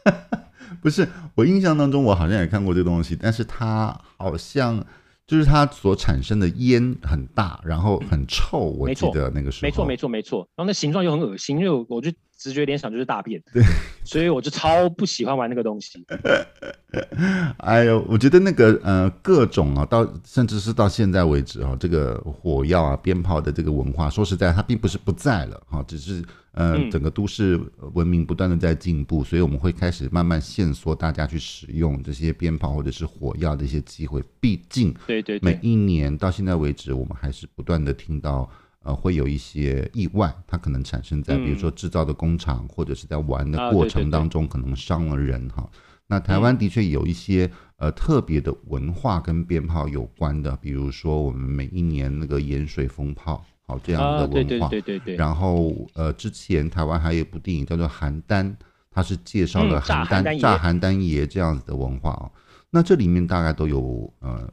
不是，我印象当中我好像也看过这个东西，但是它好像就是它所产生的烟很大，然后很臭。我记得那个时候。没错没错没错，然后那形状又很恶心，因为我就直觉联想就是大便。对。所以我就超不喜欢玩那个东西。哎呦，我觉得那个呃各种啊，到甚至是到现在为止啊，这个火药啊、鞭炮的这个文化，说实在，它并不是不在了哈，只是呃整个都市文明不断的在进步，所以我们会开始慢慢限缩大家去使用这些鞭炮或者是火药的一些机会。毕竟，对对，每一年到现在为止，我们还是不断的听到。呃，会有一些意外，它可能产生在比如说制造的工厂，嗯，或者是在玩的过程当中，可能伤了人哈，啊。那台湾的确有一些，嗯、呃特别的文化跟鞭炮有关的，比如说我们每一年那个盐水风炮，好这样的文化。啊、对对对对对。然后呃，之前台湾还有一部电影叫做《邯郸》，它是介绍了邯郸、嗯、炸邯郸爷这样子的文化哦。那这里面大概都有呃。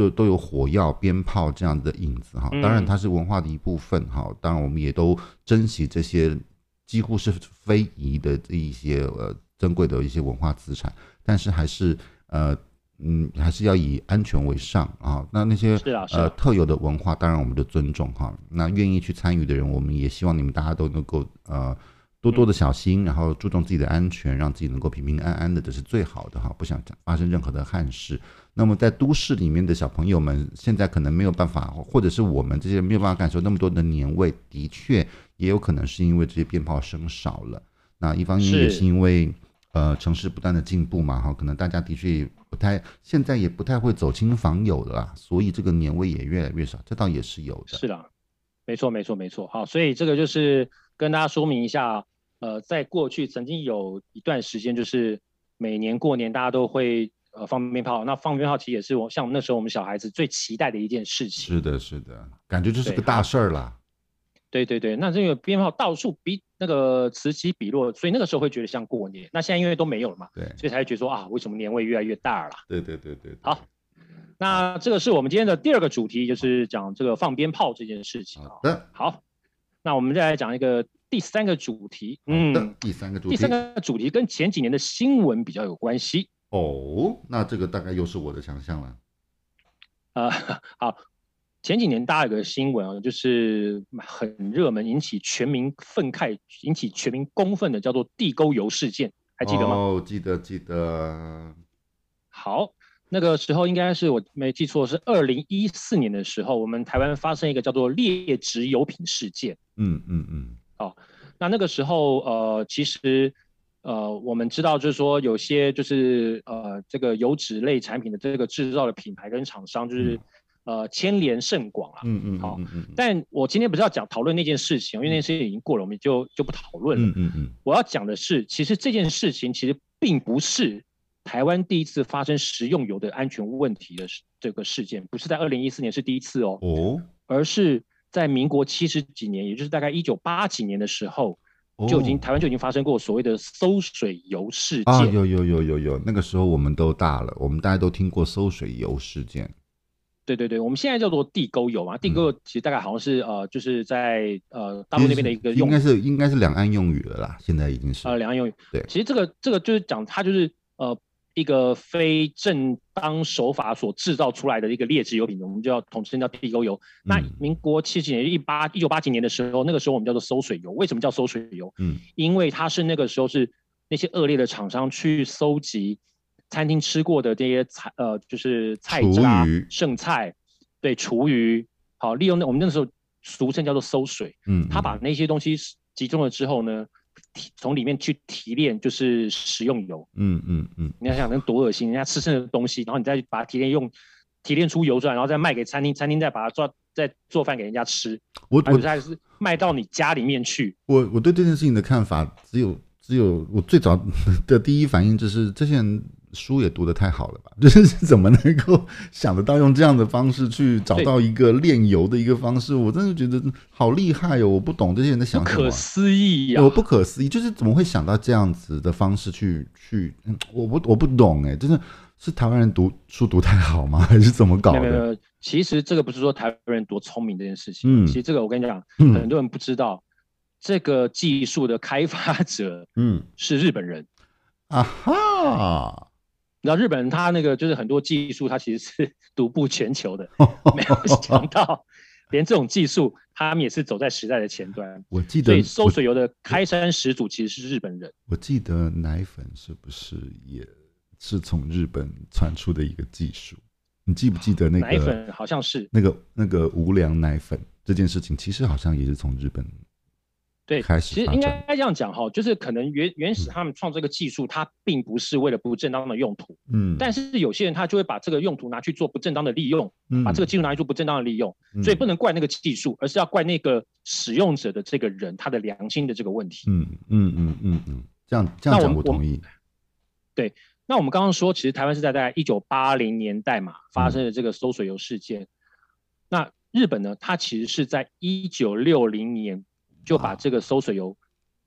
都都有火药、鞭炮这样的影子哈，当然它是文化的一部分哈。当然我们也都珍惜这些几乎是非遗的这一些呃珍贵的一些文化资产，但是还是呃嗯还是要以安全为上啊。那那些呃特有的文化，当然我们就尊重哈。那愿意去参与的人，我们也希望你们大家都能够呃。多多的小心，然后注重自己的安全，让自己能够平平安安的，这是最好的哈。不想发生任何的憾事。那么在都市里面的小朋友们，现在可能没有办法，或者是我们这些没有办法感受那么多的年味，的确也有可能是因为这些鞭炮声少了。那一方面也是因为呃城市不断的进步嘛哈，可能大家的确不太现在也不太会走亲访友了啦，所以这个年味也越来越少，这倒也是有的。是的，没错没错没错。好，所以这个就是跟大家说明一下。呃，在过去曾经有一段时间，就是每年过年大家都会呃放鞭炮。那放鞭炮其实也是我像那时候我们小孩子最期待的一件事情。是的，是的，感觉就是个大事儿啦。对对对，那这个鞭炮到处比那个此起彼落，所以那个时候会觉得像过年。那现在因为都没有了嘛，对，所以才会觉得说啊，为什么年味越来越大了？对对对对，对。好，那这个是我们今天的第二个主题，就是讲这个放鞭炮这件事情。好的，好，那我们再来讲一个。第三个主题，嗯，第三个主题，第三个主题跟前几年的新闻比较有关系哦。那这个大概又是我的强项了。呃，好，前几年大家有个新闻啊，就是很热门，引起全民愤慨，引起全民公愤的，叫做地沟油事件，还记得吗？哦，记得记得。好，那个时候应该是我没记错，是二零一四年的时候，我们台湾发生一个叫做劣质油品事件。嗯嗯嗯。哦，那那个时候，呃，其实，呃，我们知道，就是说，有些就是呃，这个油脂类产品的这个制造的品牌跟厂商，就是、嗯、呃，牵连甚广啊。嗯嗯，好、嗯嗯，但我今天不是要讲讨论那件事情，因为那件事情已经过了，我们就就不讨论了。嗯嗯嗯。我要讲的是，其实这件事情其实并不是台湾第一次发生食用油的安全问题的这个事件，不是在二零一四年是第一次哦。哦。而是。在民国七十几年，也就是大概一九八几年的时候，就已经、哦、台湾就已经发生过所谓的馊水油事件。啊，有有有有有，那个时候我们都大了，我们大家都听过馊水油事件。对对对，我们现在叫做地沟油嘛，地沟油其实大概好像是、嗯、呃，就是在呃大陆那边的一个用语，应该是应该是两岸用语了啦，现在已经是呃两岸用语。对，其实这个这个就是讲它就是呃一个非正当手法所制造出来的一个劣质油品，我们就要统称叫地沟油。嗯、那民国七几年一八一九八几年的时候，那个时候我们叫做馊水油。为什么叫馊水油？嗯，因为它是那个时候是那些恶劣的厂商去搜集餐厅吃过的这些菜，呃，就是菜渣、剩菜，对，厨余，好，利用那我们那个时候俗称叫做馊水。嗯，他把那些东西集中了之后呢，从里面去提炼，就是食用油。嗯嗯嗯，你要想那多恶心，人家吃剩的东西，然后你再把它提炼用提炼出油出来，然后再卖给餐厅，餐厅再把它做再做饭给人家吃。我我还是卖到你家里面去。我我对这件事情的看法，只有只有我最早的第一反应就是这些人。书也读得太好了吧？就是怎么能够想得到用这样的方式去找到一个炼油的一个方式？我真的觉得好厉害哦！我不懂这些人的想什么，不可思议呀！我不可思议，就是怎么会想到这样子的方式去去？我不我不懂哎，真的是台湾人读书读太好吗？还是怎么搞的？没有没有，其实这个不是说台湾人多聪明这件事情。嗯，其实这个我跟你讲，很多人不知道，这个技术的开发者，嗯，是日本人。啊哈。你知道日本人他那个就是很多技术，他其实是 独步全球的，没有想到连这种技术，他们也是走在时代的前端。我记得，所以馊水油的开山始祖其实是日本人。我记得奶粉是不是也是从日本传出的一个技术？你记不记得那个奶粉好像是那个那个无良奶粉这件事情，其实好像也是从日本。对，其实应该这样讲哈，就是可能原原始他们创这个技术，它并不是为了不正当的用途，嗯，但是有些人他就会把这个用途拿去做不正当的利用，嗯，把这个技术拿去做不正当的利用，嗯，所以不能怪那个技术，而是要怪那个使用者的这个人他的良心的这个问题，嗯嗯嗯嗯嗯，这样这样讲我同意。对，那我们刚刚说，其实台湾是在大概一九八零年代嘛发生的这个馊水油事件，嗯，那日本呢，它其实是在一九六零年。就把这个馊水油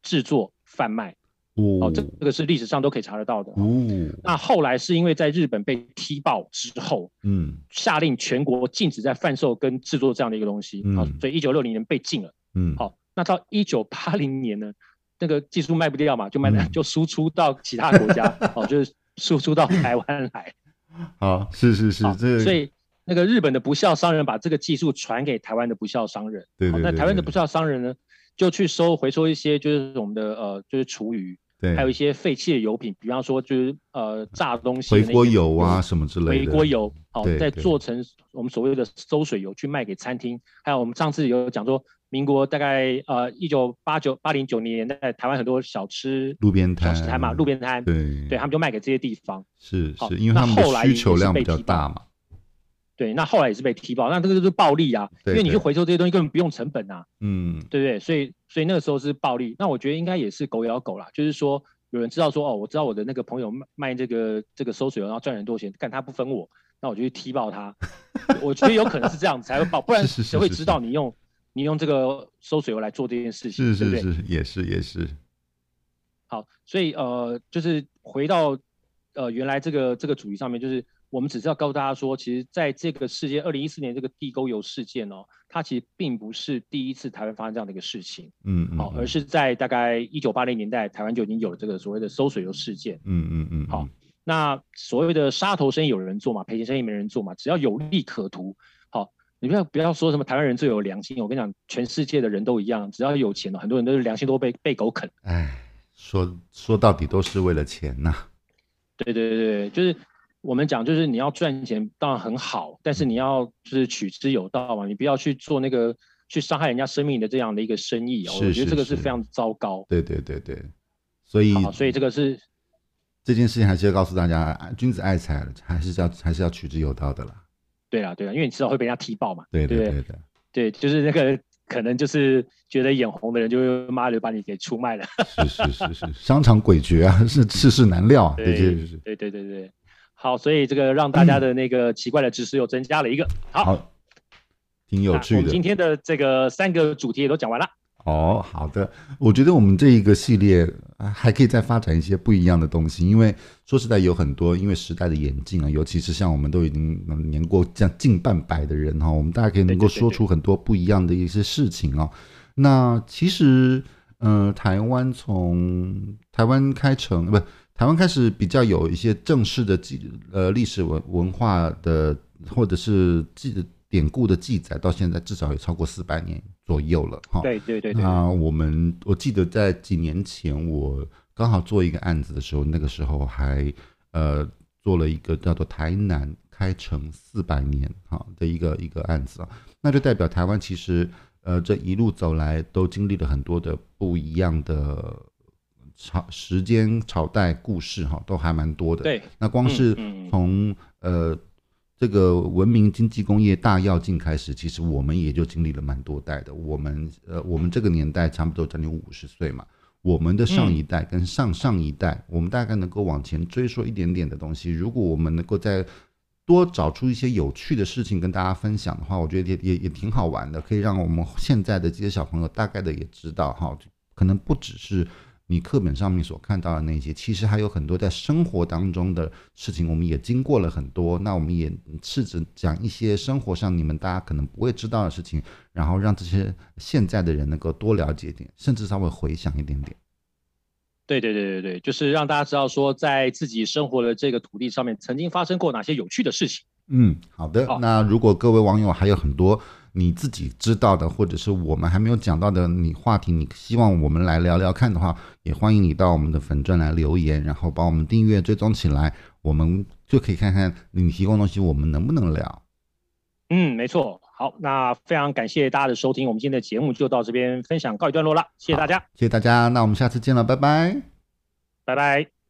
制作贩卖，哦，这这个是历史上都可以查得到的。哦，那后来是因为在日本被踢爆之后，嗯，下令全国禁止在贩售跟制作这样的一个东西，好，所以一九六零年被禁了。嗯，好，那到一九八零年呢，那个技术卖不掉嘛，就卖就输出到其他国家，哦，就是输出到台湾来。好，是是是，这所以那个日本的不肖商人把这个技术传给台湾的不肖商人，对对，那台湾的不肖商人呢？就去收回收一些，就是我们的呃，就是厨余，对，还有一些废弃的油品，比方说就是呃炸东西的，回锅油啊什么之类的，回锅油，好，再做成我们所谓的馊水油去卖给餐厅。还有我们上次有讲说，民国大概呃一九八九八零九年代，台湾很多小吃路边摊，小吃摊嘛，路边摊，对，对他们就卖给这些地方，是是，因为他们的需求量比较大嘛。对，那后来也是被踢爆，那这个就是暴利啊，因为你去回收这些东西根本不用成本啊，嗯，对不对？所以，所以那个时候是暴利。那我觉得应该也是狗咬狗啦，就是说有人知道说，哦，我知道我的那个朋友卖卖这个这个收水油，然后赚很多钱，但他不分我，那我就去踢爆他。我觉得有可能是这样子才会爆，不然 谁会知道你用你用这个收水油来做这件事情？是是是，对对也是也是。好，所以呃，就是回到呃原来这个这个主题上面，就是。我们只是要告诉大家说，其实在这个事件，二零一四年这个地沟油事件哦，它其实并不是第一次台湾发生这样的一个事情，嗯，好、嗯，而是在大概一九八零年代，台湾就已经有了这个所谓的馊水油事件，嗯嗯嗯，好，那所谓的杀头生意有人做嘛，赔钱生意没人做嘛，只要有利可图，好，你不要不要说什么台湾人最有良心，我跟你讲，全世界的人都一样，只要有钱了，很多人都是良心都被被狗啃，哎，说说到底都是为了钱呐、啊，对对对对，就是。我们讲就是你要赚钱当然很好，但是你要就是取之有道嘛，你不要去做那个去伤害人家生命的这样的一个生意哦。我觉得这个是非常糟糕。对对对对，所以所以这个是这件事情还是要告诉大家，君子爱财还是要还是要取之有道的啦。对啦对啦，因为你迟早会被人家踢爆嘛。对对对对，对，就是那个可能就是觉得眼红的人就会妈的把你给出卖了。是是是是，商场诡谲啊，是世事难料啊。对对对对对对。好，所以这个让大家的那个奇怪的知识又增加了一个。好，好，挺有趣的。今天的这个三个主题也都讲完了。哦，好的。我觉得我们这一个系列还可以再发展一些不一样的东西，因为说实在有很多，因为时代的演进啊，尤其是像我们都已经年过这样近半百的人哈，我们大家可以能够说出很多不一样的一些事情啊。那其实，嗯、呃，台湾从台湾开城不。台台湾开始比较有一些正式的记呃历史文文化的或者是记典故的记载，到现在至少也超过四百年左右了哈。对对对对。那我们我记得在几年前，我刚好做一个案子的时候，那个时候还呃做了一个叫做台南开城四百年哈的一个一个案子啊，那就代表台湾其实呃这一路走来都经历了很多的不一样的。朝时间、朝代、故事，哈，都还蛮多的。对，那光是从呃这个文明、经济、工业大跃进开始，其实我们也就经历了蛮多代的。我们呃，我们这个年代差不多将近五十岁嘛，我们的上一代跟上上一代，我们大概能够往前追溯一点点的东西。如果我们能够再多找出一些有趣的事情跟大家分享的话，我觉得也也也挺好玩的，可以让我们现在的这些小朋友大概的也知道哈，可能不只是。你课本上面所看到的那些，其实还有很多在生活当中的事情，我们也经过了很多。那我们也试着讲一些生活上你们大家可能不会知道的事情，然后让这些现在的人能够多了解一点，甚至稍微回想一点点。对对对对对，就是让大家知道说，在自己生活的这个土地上面，曾经发生过哪些有趣的事情。嗯，好的。好，那如果各位网友还有很多。你自己知道的，或者是我们还没有讲到的，你话题你希望我们来聊聊看的话，也欢迎你到我们的粉钻来留言，然后把我们订阅追踪起来，我们就可以看看你提供的东西我们能不能聊。嗯，没错。好，那非常感谢大家的收听，我们今天的节目就到这边分享告一段落了，谢谢大家，谢谢大家，那我们下次见了，拜拜，拜拜。